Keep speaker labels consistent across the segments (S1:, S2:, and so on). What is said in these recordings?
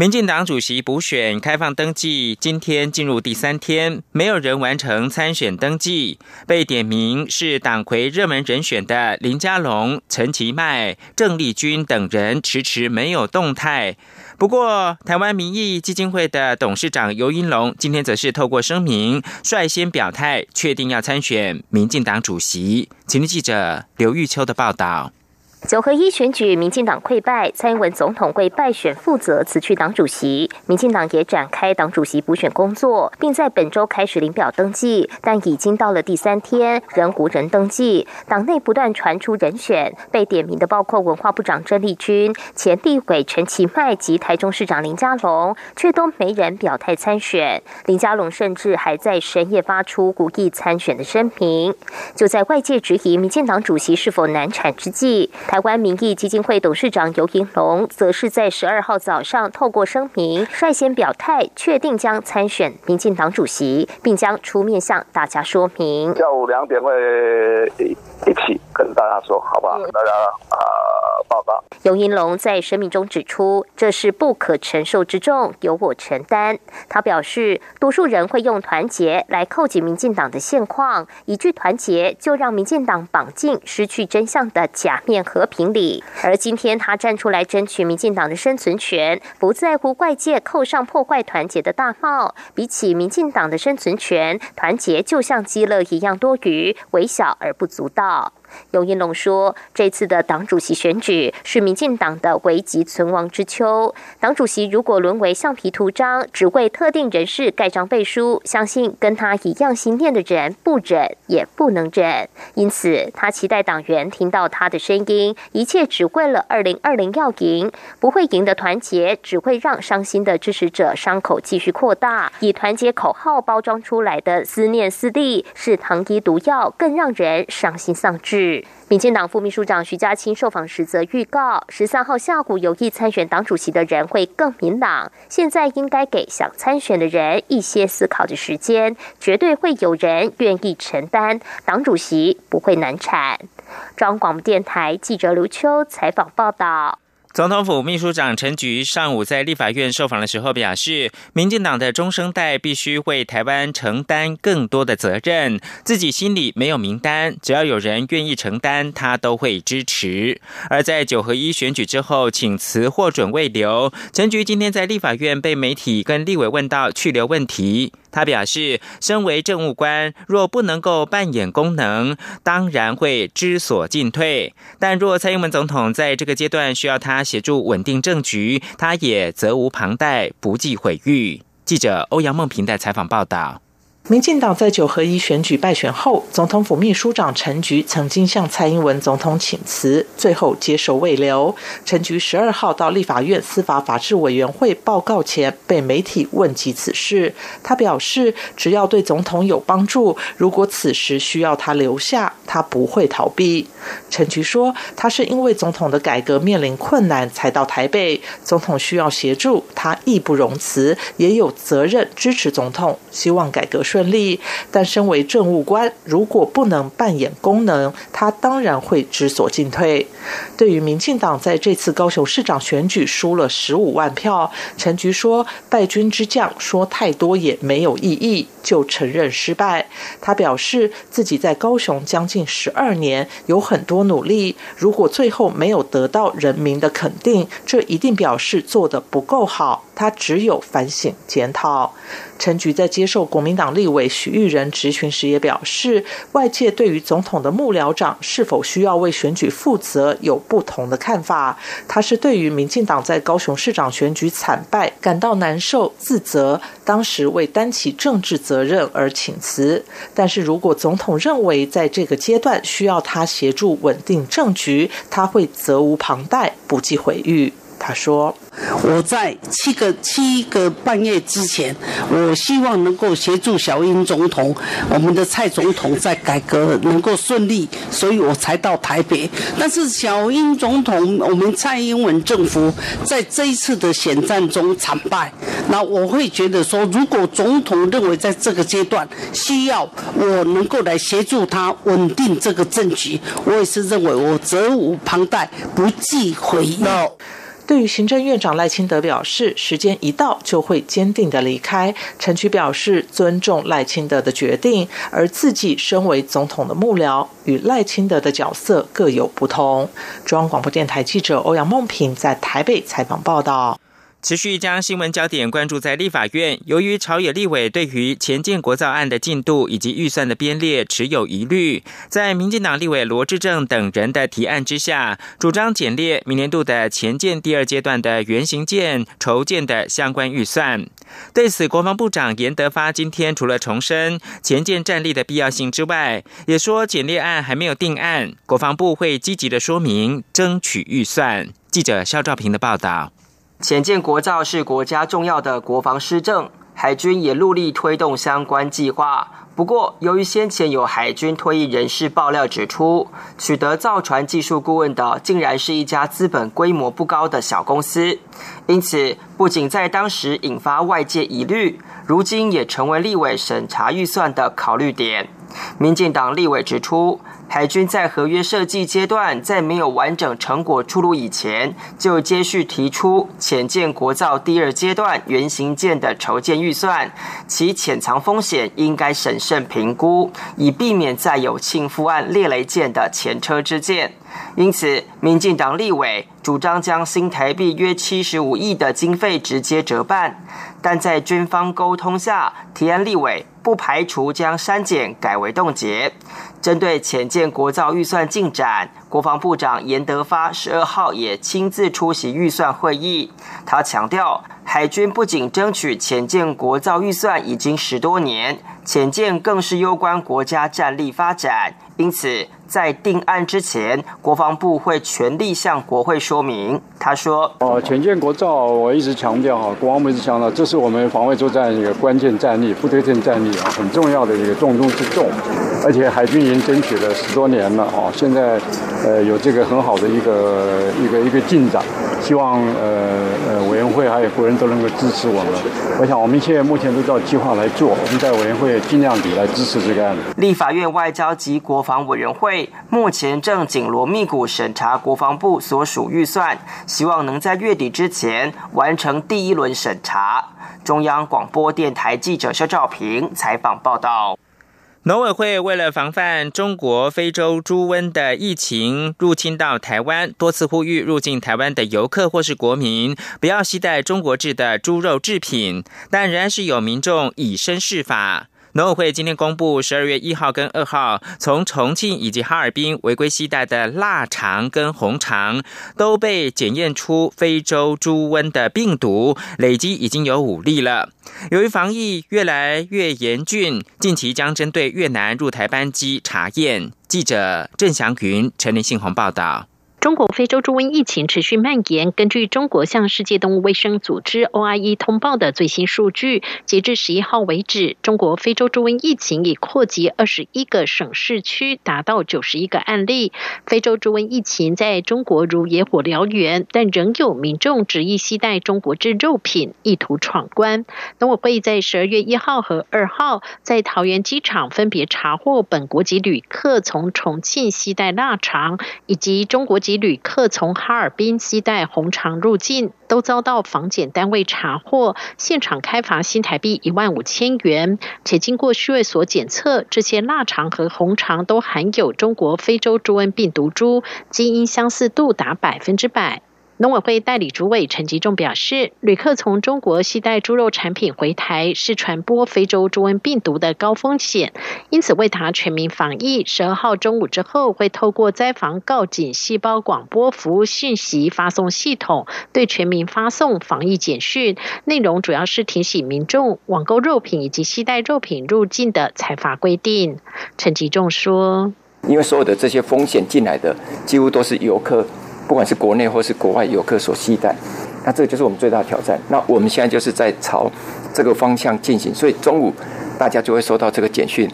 S1: 民进党主席补选开放登记，今天进入第三天，没有人完成参选登记。被点名是党魁热门人选的林佳龙、陈其迈、郑丽君等人，迟迟没有动态。不过，台湾民意基金会的董事长尤英龙今天则是透过声明，率先表态，确定要参选民进党主席。请听记者刘玉秋的报道。
S2: 九合一选举，民进党溃败，蔡英文总统为败选负责，辞去党主席。民进党也展开党主席补选工作，并在本周开始领表登记，但已经到了第三天，仍无人登记。党内不断传出人选，被点名的包括文化部长郑丽君、前立委陈其迈及台中市长林佳龙，却都没人表态参选。林佳龙甚至还在深夜发出故意参选的声明。就在外界质疑民进党主席是否难产之际，台湾民意基金会董事长尤银龙，则是在十二号早上透过声明，率先表态，确定将参选民进党主席，并将出面向大家说明。
S3: 下午两点会一起跟大家说，好不好？大家啊。报告。
S2: 尤银龙在声明中指出，这是不可承受之重，由我承担。他表示，多数人会用团结来扣紧民进党的现况，一句团结就让民进党绑进失去真相的假面和和平里。而今天他站出来争取民进党的生存权，不在乎外界扣上破坏团结的大帽。比起民进党的生存权，团结就像鸡肋一样多余、微小而不足道。尤英龙说：“这次的党主席选举是民进党的危急存亡之秋。党主席如果沦为橡皮图章，只为特定人士盖章背书，相信跟他一样心念的人不忍也不能忍。因此，他期待党员听到他的声音，一切只为了二零二零要赢。不会赢的团结，只会让伤心的支持者伤口继续扩大。以团结口号包装出来的思念四地，是糖衣毒药，更让人伤心丧志。”民进党副秘书长徐家清受访时则预告，十三号下午有意参选党主席的人会更明朗。现在应该给想参选的人一些思考的时间，绝对会有人愿意承担，党主席不会难产。中广电台记者刘秋采访报道。
S1: 总统府秘书长陈菊上午在立法院受访的时候表示，民进党的中生代必须为台湾承担更多的责任，自己心里没有名单，只要有人愿意承担，他都会支持。而在九合一选举之后，请辞获准未留，陈菊今天在立法院被媒体跟立委问到去留问题。他表示，身为政务官，若不能够扮演功能，当然会知所进退。但若蔡英文总统在这个阶段需要他协助稳定政局，他也责无旁贷，不计毁誉。记者欧阳梦平的采访报道。
S4: 民进党在九合一选举败选后，总统府秘书长陈菊曾经向蔡英文总统请辞，最后接受未留。陈菊十二号到立法院司法法制委员会报告前，被媒体问及此事，他表示，只要对总统有帮助，如果此时需要他留下，他不会逃避。陈菊说，他是因为总统的改革面临困难才到台北，总统需要协助，他义不容辞，也有责任支持总统，希望改革顺。顺利，但身为政务官，如果不能扮演功能，他当然会知所进退。对于民进党在这次高雄市长选举输了十五万票，陈菊说：“败军之将说太多也没有意义，就承认失败。”他表示自己在高雄将近十二年，有很多努力，如果最后没有得到人民的肯定，这一定表示做得不够好。他只有反省检讨。陈菊在接受国民党立委许玉仁质询时也表示，外界对于总统的幕僚长是否需要为选举负责有不同的看法。他是对于民进党在高雄市长选举惨败感到难受、自责，当时为担起政治责责任而请辞。但是如果总统认为在这个阶段需要他协助稳定政局，他会责无旁贷，不计毁誉。他说：“
S5: 我在七个七个半月之前，我希望能够协助小英总统，我们的蔡总统在改革能够顺利，所以我才到台北。但是小英总统，我们蔡英文政府在这一次的选战中惨败，那我会觉得说，如果总统认为在这个阶段需要我能够来协助他稳定这个政局，我也是认为我责无旁贷，不计回应。”
S4: 对于行政院长赖清德表示，时间一到就会坚定的离开。陈菊表示尊重赖清德的决定，而自己身为总统的幕僚，与赖清德的角色各有不同。中央广播电台记者欧阳梦平在台北采访报道。
S1: 持续将新闻焦点关注在立法院，由于朝野立委对于前建国造案的进度以及预算的编列持有疑虑，在民进党立委罗志正等人的提案之下，主张简列明年度的前建第二阶段的原型舰筹建的相关预算。对此，国防部长严德发今天除了重申前建战力的必要性之外，也说简列案还没有定案，国防部会积极的说明，争取预算。记者肖兆平的报道。
S6: 浅建国造是国家重要的国防施政，海军也陆力推动相关计划。不过，由于先前有海军退役人士爆料指出，取得造船技术顾问的竟然是一家资本规模不高的小公司，因此不仅在当时引发外界疑虑，如今也成为立委审查预算的考虑点。民进党立委指出。海军在合约设计阶段，在没有完整成果出炉以前，就接续提出浅建国造第二阶段原型舰的筹建预算，其潜藏风险应该审慎评估，以避免再有庆父案列雷舰的前车之鉴。因此，民进党立委主张将新台币约七十五亿的经费直接折半，但在军方沟通下，提案立委不排除将删减改为冻结。针对浅见国造预算进展，国防部长严德发十二号也亲自出席预算会议。他强调，海军不仅争取浅见国造预算已经十多年，浅见更是攸关国家战力发展，因此。在定案之前，国防部会全力向国会说明。他说：“
S7: 哦，全建国造，我一直强调哈，国防部一直强调，这是我们防卫作战一个关键战力、不对称战力啊，很重要的一个重中之重。而且海军已经争取了十多年了啊，现在呃有这个很好的一个一个一个进展。”希望呃呃委员会还有国人都能够支持我们。我想我们现在目前都照计划来做，我们在委员会尽量地来支持这个案子。
S6: 立法院外交及国防委员会目前正紧锣密鼓审查国防部所属预算，希望能在月底之前完成第一轮审查。中央广播电台记者肖兆平采访报道。
S1: 农委会为了防范中国非洲猪瘟的疫情入侵到台湾，多次呼吁入境台湾的游客或是国民不要携带中国制的猪肉制品，但仍然是有民众以身试法。农委会今天公布，十二月一号跟二号，从重庆以及哈尔滨违规携带的腊肠跟红肠，都被检验出非洲猪瘟的病毒，累积已经有五例了。由于防疫越来越严峻，近期将针对越南入台班机查验。记者郑祥云、陈林信宏报道。
S8: 中国非洲猪瘟疫情持续蔓延。根据中国向世界动物卫生组织 OIE 通报的最新数据，截至十一号为止，中国非洲猪瘟疫情已扩及二十一个省市区，达到九十一个案例。非洲猪瘟疫情在中国如野火燎原，但仍有民众执意携带中国制肉品，意图闯关。农委会在十二月一号和二号在桃园机场分别查获本国籍旅客从重庆携带腊肠，以及中国。及旅客从哈尔滨西带红肠入境，都遭到防检单位查获，现场开罚新台币一万五千元。且经过区卫所检测，这些腊肠和红肠都含有中国非洲猪瘟病毒株，基因相似度达百分之百。农委会代理主委陈吉仲表示，旅客从中国携带猪肉产品回台是传播非洲猪瘟病毒的高风险，因此为达全民防疫，十二号中午之后会透过灾防告警细胞广播服务讯息发送系统，对全民发送防疫简讯，内容主要是提醒民众网购肉品以及携带肉品入境的采罚规定。陈吉仲说：“
S9: 因为所有的这些风险进来的，几乎都是游客。”不管是国内或是国外游客所期待。那这个就是我们最大的挑战。那我们现在就是在朝这个方向进行，所以中午大家就会收到这个简讯。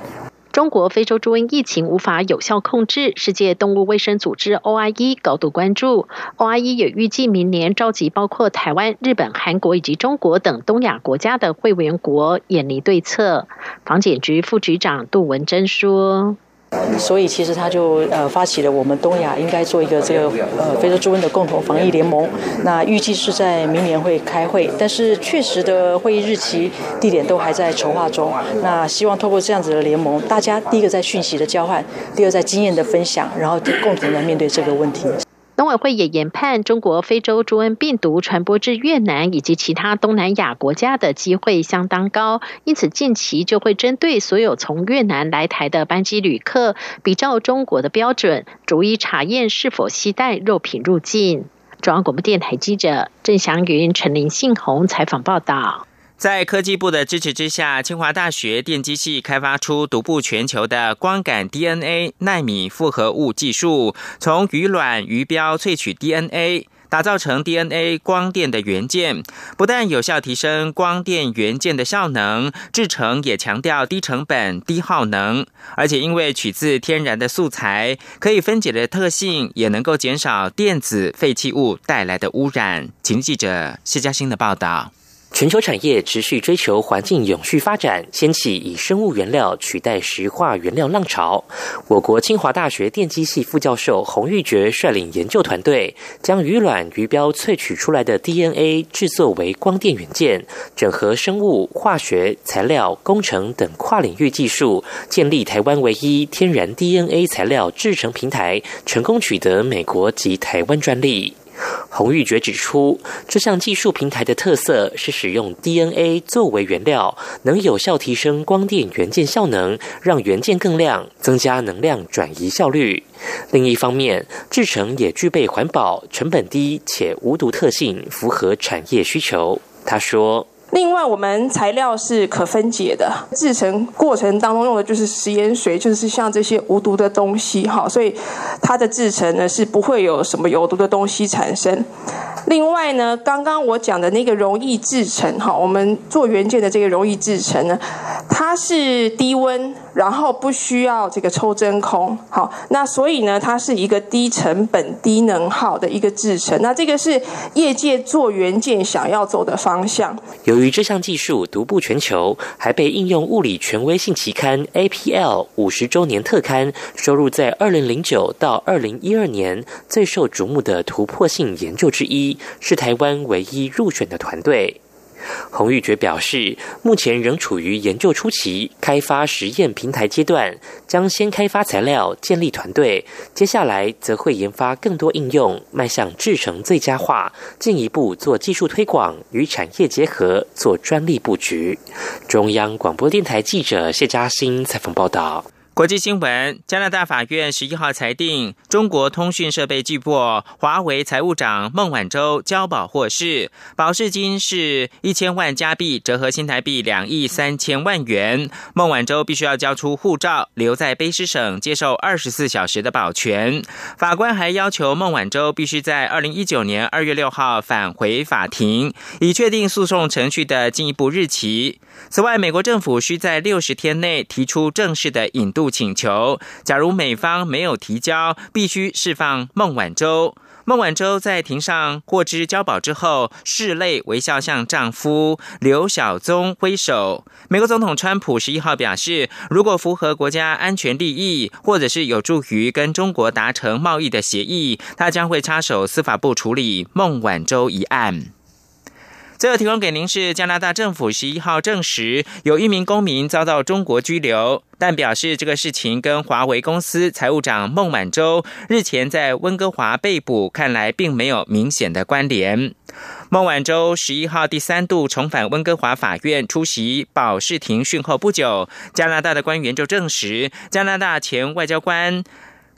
S8: 中国非洲猪瘟疫情无法有效控制，世界动物卫生组织 OIE 高度关注。OIE 也预计明年召集包括台湾、日本、韩国以及中国等东亚国家的会员国，研拟对策。防检局副局长杜文珍说。
S10: 所以其实他就呃发起了我们东亚应该做一个这个呃非洲猪瘟的共同防疫联盟。那预计是在明年会开会，但是确实的会议日期、地点都还在筹划中。那希望透过这样子的联盟，大家第一个在讯息的交换，第二在经验的分享，然后共同来面对这个问题。
S8: 农委会也研判，中国非洲猪瘟病毒传播至越南以及其他东南亚国家的机会相当高，因此近期就会针对所有从越南来台的班机旅客，比照中国的标准，逐一查验是否携带肉品入境。中央广播电台记者郑祥云、陈林信宏采访报道。
S1: 在科技部的支持之下，清华大学电机系开发出独步全球的光感 DNA 纳米复合物技术，从鱼卵鱼标萃取 DNA，打造成 DNA 光电的元件，不但有效提升光电元件的效能，制成也强调低成本、低耗能，而且因为取自天然的素材，可以分解的特性，也能够减少电子废弃物带来的污染。请记者谢嘉欣的报道。
S11: 全球产业持续追求环境永续发展，掀起以生物原料取代石化原料浪潮。我国清华大学电机系副教授洪玉珏率领研究团队，将鱼卵鱼标萃取出来的 DNA 制作为光电元件，整合生物、化学、材料、工程等跨领域技术，建立台湾唯一天然 DNA 材料制成平台，成功取得美国及台湾专利。洪玉觉指出，这项技术平台的特色是使用 DNA 作为原料，能有效提升光电元件效能，让元件更亮，增加能量转移效率。另一方面，制成也具备环保、成本低且无毒特性，符合产业需求。他说。
S12: 另外，我们材料是可分解的，制成过程当中用的就是食盐水，就是像这些无毒的东西，哈，所以它的制成呢是不会有什么有毒的东西产生。另外呢，刚刚我讲的那个容易制成，哈，我们做原件的这个容易制成呢，是低温。然后不需要这个抽真空，好，那所以呢，它是一个低成本、低能耗的一个制成。那这个是业界做元件想要走的方向。
S11: 由于这项技术独步全球，还被应用物理权威性期刊 APL 五十周年特刊收入在二零零九到二零一二年最受瞩目的突破性研究之一，是台湾唯一入选的团队。洪玉珏表示，目前仍处于研究初期、开发实验平台阶段，将先开发材料、建立团队，接下来则会研发更多应用，迈向制成最佳化，进一步做技术推广与产业结合，做专利布局。中央广播电台记者谢嘉欣采访报道。
S1: 国际新闻：加拿大法院十一号裁定，中国通讯设备巨擘华为财务长孟晚舟交保获释，保释金是一千万加币，折合新台币两亿三千万元。孟晚舟必须要交出护照，留在卑诗省接受二十四小时的保全。法官还要求孟晚舟必须在二零一九年二月六号返回法庭，以确定诉讼程序的进一步日期。此外，美国政府需在六十天内提出正式的引渡请求。假如美方没有提交，必须释放孟晚舟。孟晚舟在庭上获知交保之后，拭泪微笑向丈夫刘晓宗挥手。美国总统川普十一号表示，如果符合国家安全利益，或者是有助于跟中国达成贸易的协议，他将会插手司法部处理孟晚舟一案。最后提供给您是加拿大政府十一号证实，有一名公民遭到中国拘留，但表示这个事情跟华为公司财务长孟晚舟日前在温哥华被捕，看来并没有明显的关联。孟晚舟十一号第三度重返温哥华法院出席保释庭讯后不久，加拿大的官员就证实，加拿大前外交官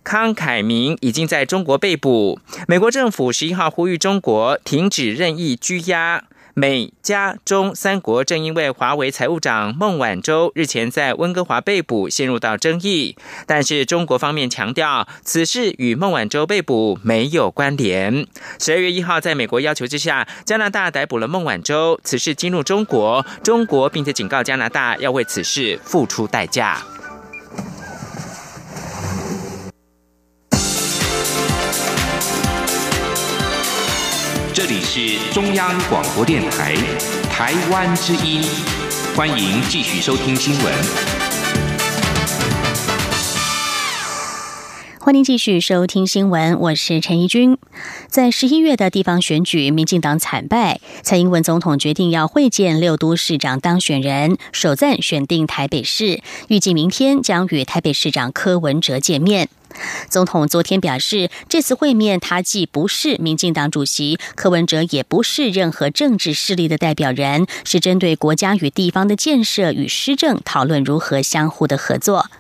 S1: 康凯明已经在中国被捕。美国政府十一号呼吁中国停止任意拘押。美加中三国正因为华为财务长孟晚舟日前在温哥华被捕陷入到争议，但是中国方面强调此事与孟晚舟被捕没有关联。十二月一号，在美国要求之下，加拿大逮捕了孟晚舟，此事激怒中国，中国并且警告加拿大要为此事付出代价。
S13: 是中央广播电台台湾之音，欢迎继续收听新闻。
S14: 欢迎继续收听新闻，我是陈怡君。在十一月的地方选举，民进党惨败，蔡英文总统决定要会见六都市长当选人，首站选定台北市，预计明天将与台北市长柯文哲见面。总统昨天表示，这次会面他既不是民进党主席，柯文哲也不是任何政治势力的代表人，是针对国家与地方的建设与施政讨论如何相互的合作。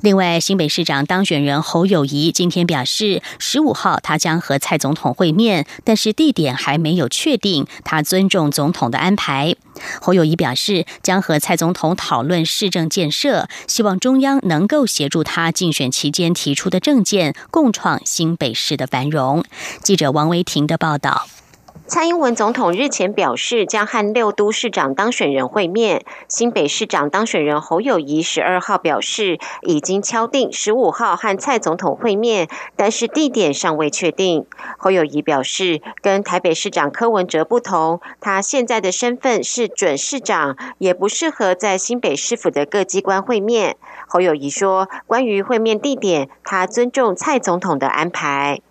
S14: 另外，新北市长当选人侯友谊今天表示，十五号他将和蔡总统会面，但是地点还没有确定，他尊重总统的安排。侯友谊表示，将和蔡总统讨论市政建设，希望中央能够协助他竞选期间提出的的证件，共创新北市的繁荣。记者王维婷的报道。
S15: 蔡英文总统日前表示，将和六都市长当选人会面。新北市长当选人侯友谊十二号表示，已经敲定十五号和蔡总统会面，但是地点尚未确定。侯友谊表示，跟台北市长柯文哲不同，他现在的身份是准市长，也不适合在新北市府的各机关会面。侯友谊说，关于会面地点，他尊重蔡总统的安排。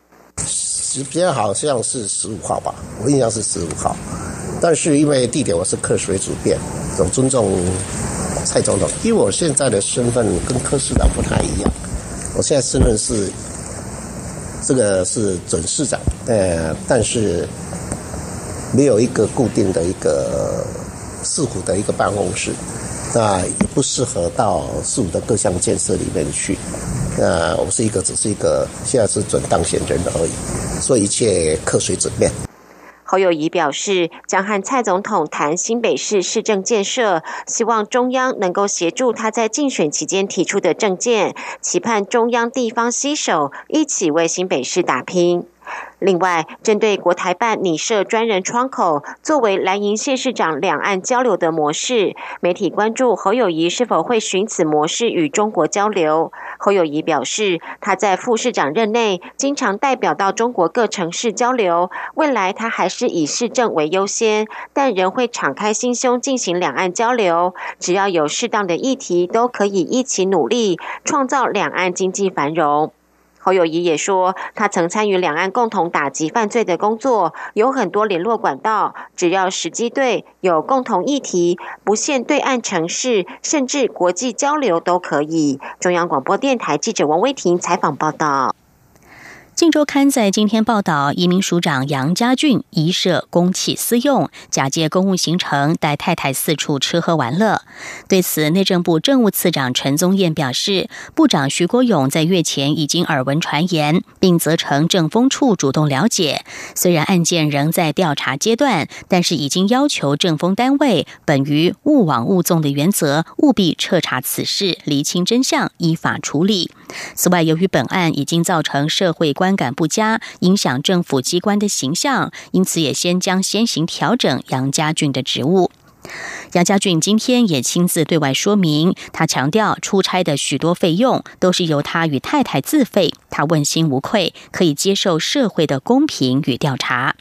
S16: 时间好像是十五号吧，我印象是十五号，但是因为地点我是客随主便，总尊重蔡总统。因为我现在的身份跟柯市长不太一样，我现在身份是这个是准市长，呃，但是没有一个固定的一个市府的一个办公室，那也不适合到市府的各项建设里面去。那我是一个，只是一个，现在是准当选人而已，所以一切客随准便。
S15: 侯友谊表示，将和蔡总统谈新北市市政建设，希望中央能够协助他在竞选期间提出的政见，期盼中央地方携手，一起为新北市打拼。另外，针对国台办拟设专人窗口，作为蓝营县市长两岸交流的模式，媒体关注侯友谊是否会循此模式与中国交流。侯友谊表示，他在副市长任内经常代表到中国各城市交流，未来他还是以市政为优先，但仍会敞开心胸进行两岸交流。只要有适当的议题，都可以一起努力，创造两岸经济繁荣。侯友谊也说，他曾参与两岸共同打击犯罪的工作，有很多联络管道，只要时机对，有共同议题，不限对岸城市，甚至国际交流都可以。中央广播电台记者王威婷采访报道。
S14: 《镜周刊》在今天报道，移民署长杨家俊疑涉公器私用，假借公务行程带太太四处吃喝玩乐。对此，内政部政务次长陈宗彦表示，部长徐国勇在月前已经耳闻传言，并责成政风处主动了解。虽然案件仍在调查阶段，但是已经要求政风单位本于勿往勿纵的原则，务必彻查此事，厘清真相，依法处理。此外，由于本案已经造成社会观感不佳，影响政府机关的形象，因此也先将先行调整杨家俊的职务。杨家俊今天也亲自对外说明，他强调出差的许多费用都是由他与太太自费，他问心无愧，可以接受社会的公平与调查。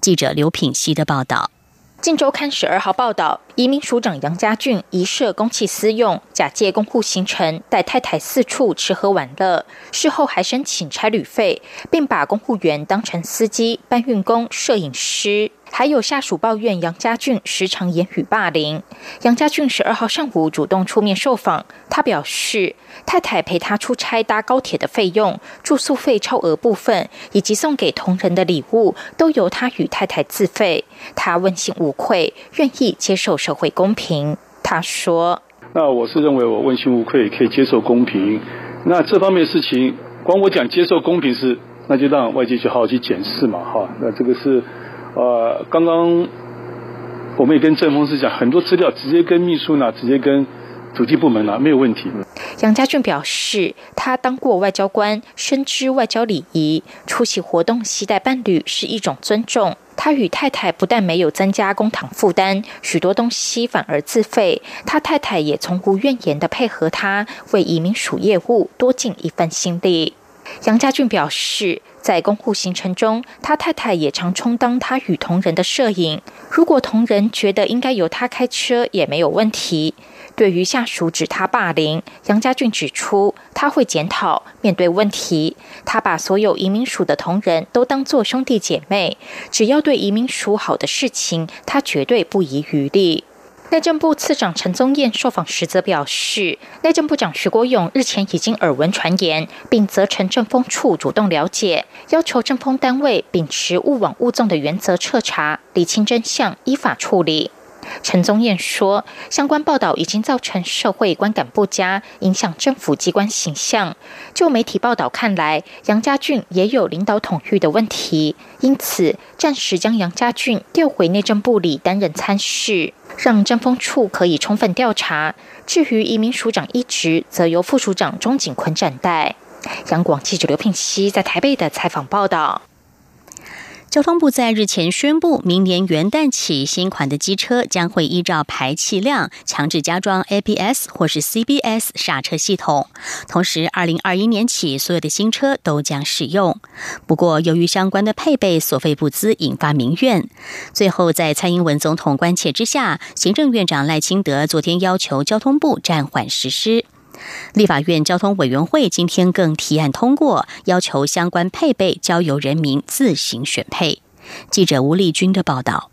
S14: 记者刘品希的报道。
S17: 《镜周刊》十二号报道，移民署长杨家俊疑涉公器私用，假借公务行程带太太四处吃喝玩乐，事后还申请差旅费，并把公务员当成司机、搬运工、摄影师。还有下属抱怨杨家俊时常言语霸凌。杨家俊十二号上午主动出面受访，他表示，太太陪他出差搭高铁的费用、住宿费超额部分，以及送给同仁的礼物，都由他与太太自费。他问心无愧，愿意接受社会公平。他说：“
S18: 那我是认为我问心无愧，可以接受公平。那这方面事情，光我讲接受公平是，那就让外界去好好去检视嘛，哈。那这个是。”呃，刚刚我们也跟郑峰是讲，很多资料直接跟秘书拿，直接跟主机部门拿，没有问题。
S17: 杨家俊表示，他当过外交官，深知外交礼仪，出席活动携带伴侣是一种尊重。他与太太不但没有增加公帑负担，许多东西反而自费。他太太也从无怨言的配合他，为移民署业务多尽一份心力。杨家俊表示，在公务行程中，他太太也常充当他与同仁的摄影。如果同仁觉得应该由他开车，也没有问题。对于下属指他霸凌，杨家俊指出他会检讨，面对问题，他把所有移民署的同仁都当作兄弟姐妹，只要对移民署好的事情，他绝对不遗余力。内政部次长陈宗彦受访时则表示，内政部长徐国勇日前已经耳闻传言，并责成政风处主动了解，要求政风单位秉持勿往勿纵的原则彻查，理清真相，依法处理。陈宗彦说，相关报道已经造成社会观感不佳，影响政府机关形象。就媒体报道看来，杨家俊也有领导统御的问题，因此暂时将杨家俊调回内政部里担任参事，让政风处可以充分调查。至于移民署长一职，则由副署长钟景坤暂代。杨广记者刘聘熙在台北的采访报道。
S14: 交通部在日前宣布，明年元旦起，新款的机车将会依照排气量强制加装 ABS 或是 CBS 刹车系统。同时，二零二一年起，所有的新车都将使用。不过，由于相关的配备所费不资，引发民怨。最后，在蔡英文总统关切之下，行政院长赖清德昨天要求交通部暂缓实施。立法院交通委员会今天更提案通过，要求相关配备交由人民自行选配。记者吴丽君的报道。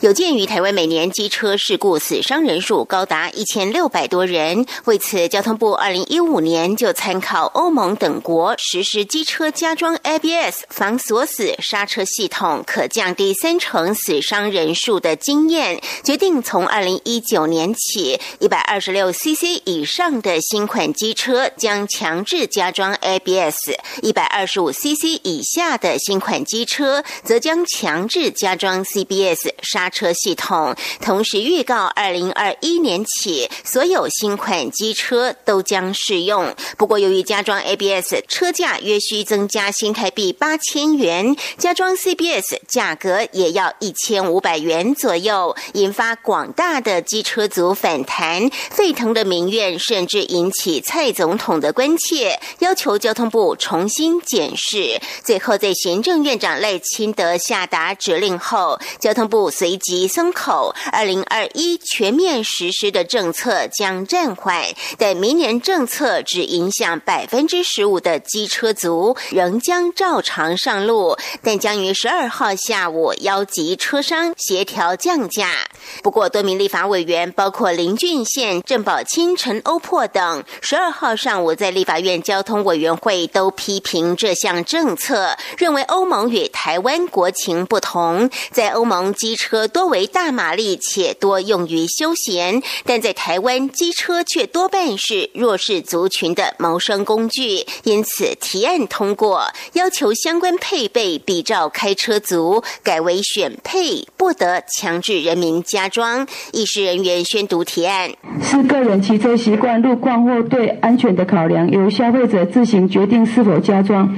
S15: 有鉴于台湾每年机车事故死伤人数高达一千六百多人，为此，交通部二零一五年就参考欧盟等国实施机车加装 ABS 防锁死刹车系统可降低三成死伤人数的经验，决定从二零一九年起，一百二十六 CC 以上的新款机车将强制加装 ABS，一百二十五 CC 以下的新款机车则将强制加装 CBS 刹。车系统同时预告，二零二一年起，所有新款机车都将适用。不过，由于加装 ABS 车价约需增加新台币八千元，加装 CBS 价格也要一千五百元左右，引发广大的机车族反弹，沸腾的民怨，甚至引起蔡总统的关切，要求交通部重新检视。最后，在行政院长赖清德下达指令后，交通部随。及松口，二零二一全面实施的政策将暂缓，但明年政策只影响百分之十五的机车族，仍将照常上路，但将于十二号下午邀集车商协调降价。不过，多名立法委员，包括林俊宪、郑宝清、陈欧珀等，十二号上午在立法院交通委员会都批评这项政策，认为欧盟与台湾国情不同，在欧盟机车。多为大马力且多用于休闲，但在台湾机车却多半是弱势族群的谋生工具，因此提案通过，要求相关配备比照开车族，改为选配，不得强制人民加装。议事人员宣读提案：
S19: 是个人骑车习惯、路况或对安全的考量，由消费者自行决定是否加装，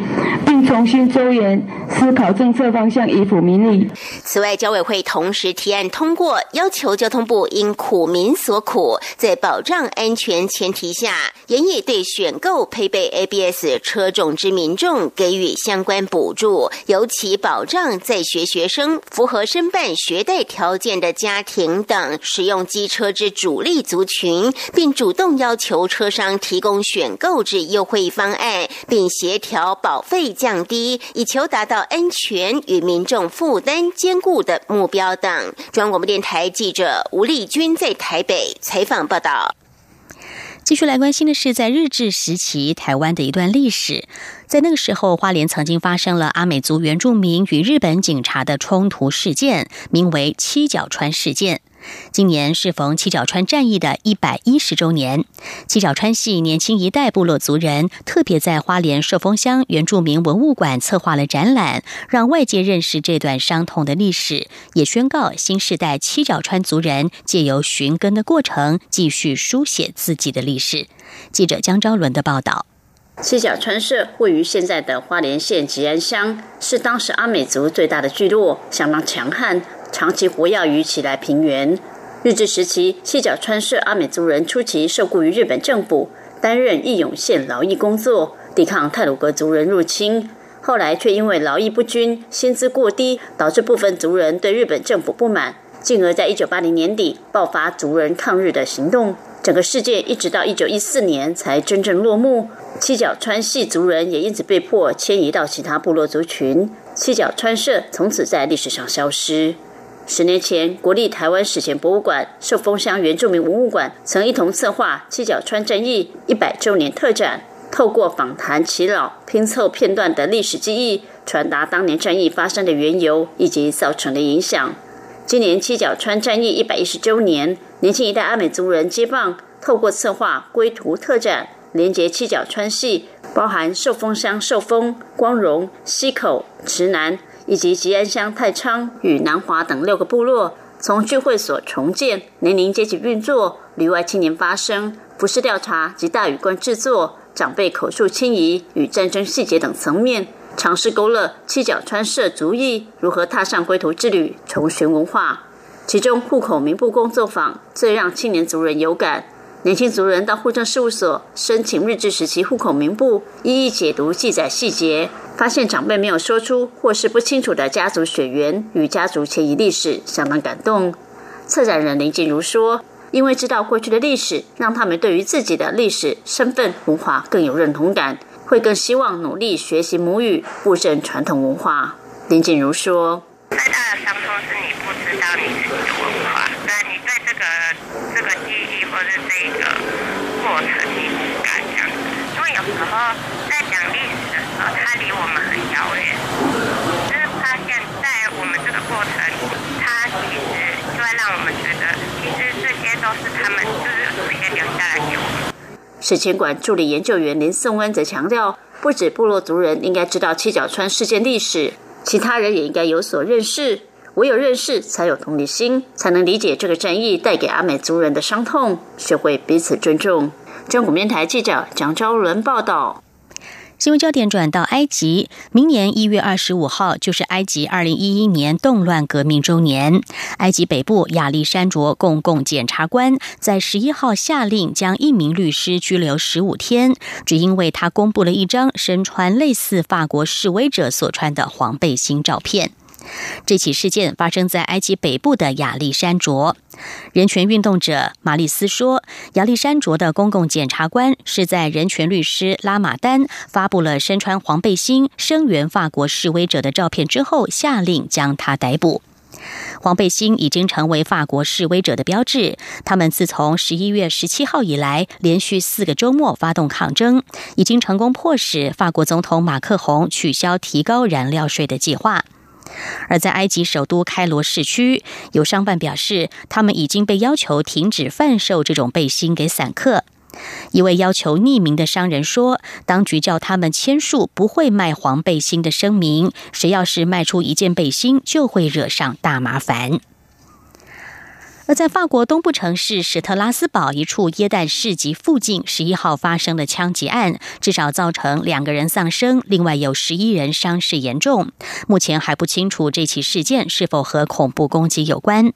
S19: 重新周延思考政策方向，以抚民利。
S15: 此外，交委会同时。提案通过，要求交通部因苦民所苦，在保障安全前提下，严以对选购配备 ABS 车种之民众给予相关补助，尤其保障在学学生、符合申办学贷条件的家庭等使用机车之主力族群，并主动要求车商提供选购之优惠方案，并协调保费降降低，以求达到安全与民众负担兼顾的目标等。中央广播电台记者吴丽君在台北采访报道。
S14: 继续来关心的是，在日治时期台湾的一段历史。在那个时候，花莲曾经发生了阿美族原住民与日本警察的冲突事件，名为七角川事件。今年适逢七角川战役的一百一十周年，七角川系年轻一代部落族人特别在花莲寿丰乡原住民文物馆策划了展览，让外界认识这段伤痛的历史，也宣告新时代七角川族人借由寻根的过程，继续书写自己的历史。记者江昭伦的报道。
S20: 七角川社位于现在的花莲县吉安乡，是当时阿美族最大的聚落，相当强悍，长期活跃于起来平原。日治时期，七角川社阿美族人初期受雇于日本政府，担任义勇县劳役工作，抵抗泰鲁格族人入侵。后来却因为劳役不均、薪资过低，导致部分族人对日本政府不满，进而在一九八零年底爆发族人抗日的行动。整个事件一直到一九一四年才真正落幕。七角川系族人也因此被迫迁移到其他部落族群，七角川社从此在历史上消失。十年前，国立台湾史前博物馆、寿丰乡原住民文物馆曾一同策划七角川战役一百周年特展，透过访谈耆老、拼凑片段的历史记忆，传达当年战役发生的缘由以及造成的影响。今年七角川战役一百一十周年，年轻一代阿美族人接棒，透过策划归途特展。连接七角川系，包含寿丰乡寿丰、光荣、溪口、池南以及吉安乡太仓与南华等六个部落，从聚会所重建、年龄阶级运作、旅外青年发声、服饰调查及大语观制作、长辈口述迁移与战争细节等层面，尝试勾勒七角川社族裔如何踏上归途之旅，重寻文化。其中户口名簿工作坊最让青年族人有感。年轻族人到户政事务所申请日治时期户口名簿，一一解读记载细节，发现长辈没有说出或是不清楚的家族血缘与家族迁移历史，相当感动。策展人林静茹说：“因为知道过去的历史，让他们对于自己的历史、身份、文化更有认同感，会更希望努力学习母语，复振传统文化。”林静茹说：“最大的伤痛是你不知道你自己的文化，对你对这个这个记忆或者。”一个过程，你不敢讲，因为有时候在讲历史的时候，它离我们很遥远。就是发现，在我们这个过程，它其实就会让我们觉得，其实这些都是他们就是祖先留下来给我们。史前馆助理研究员林颂恩则强调，不止部落族人应该知道七角川事件历史，其他人也应该有所认识。唯有认识，才有同理心，才能理解这个战役带给阿美族人的伤痛，学会彼此尊重。中国面台记者蒋昭伦报道。
S14: 新闻焦点转到埃及，明年一月二十五号就是埃及二零一一年动乱革命周年。埃及北部亚历山卓公共检察官在十一号下令将一名律师拘留十五天，只因为他公布了一张身穿类似法国示威者所穿的黄背心照片。这起事件发生在埃及北部的亚历山卓。人权运动者马利斯说，亚历山卓的公共检察官是在人权律师拉马丹发布了身穿黄背心声援法国示威者的照片之后，下令将他逮捕。黄背心已经成为法国示威者的标志。他们自从十一月十七号以来，连续四个周末发动抗争，已经成功迫使法国总统马克宏取消提高燃料税的计划。而在埃及首都开罗市区，有商贩表示，他们已经被要求停止贩售这种背心给散客。一位要求匿名的商人说：“当局叫他们签署不会卖黄背心的声明，谁要是卖出一件背心，就会惹上大麻烦。”在法国东部城市史特拉斯堡一处耶诞市集附近，十一号发生的枪击案，至少造成两个人丧生，另外有十一人伤势严重。目前还不清楚这起事件是否和恐怖攻击有关。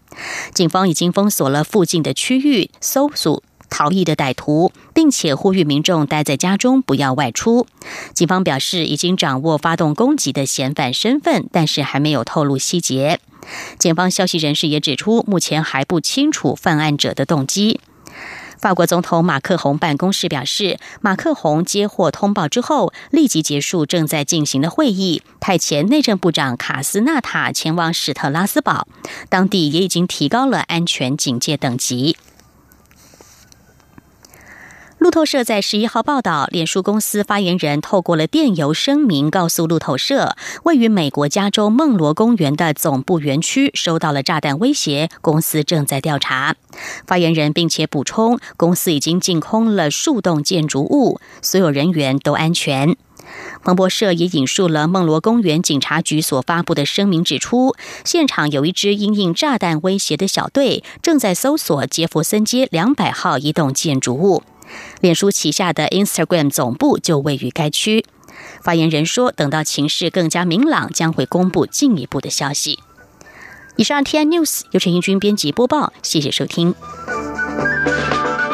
S14: 警方已经封锁了附近的区域，搜索逃逸的歹徒，并且呼吁民众待在家中，不要外出。警方表示已经掌握发动攻击的嫌犯身份，但是还没有透露细节。警方消息人士也指出，目前还不清楚犯案者的动机。法国总统马克宏办公室表示，马克宏接获通报之后，立即结束正在进行的会议，派遣内政部长卡斯纳塔前往史特拉斯堡，当地也已经提高了安全警戒等级。路透社在十一号报道，脸书公司发言人透过了电邮声明，告诉路透社，位于美国加州梦罗公园的总部园区收到了炸弹威胁，公司正在调查。发言人并且补充，公司已经净空了数栋建筑物，所有人员都安全。彭博社也引述了梦罗公园警察局所发布的声明，指出现场有一支因应炸弹威胁的小队正在搜索杰弗森街两百号一栋建筑物。脸书旗下的 Instagram 总部就位于该区。发言人说，等到情势更加明朗，将会公布进一步的消息。以上 T I News 由陈英军编辑播报，谢谢收听。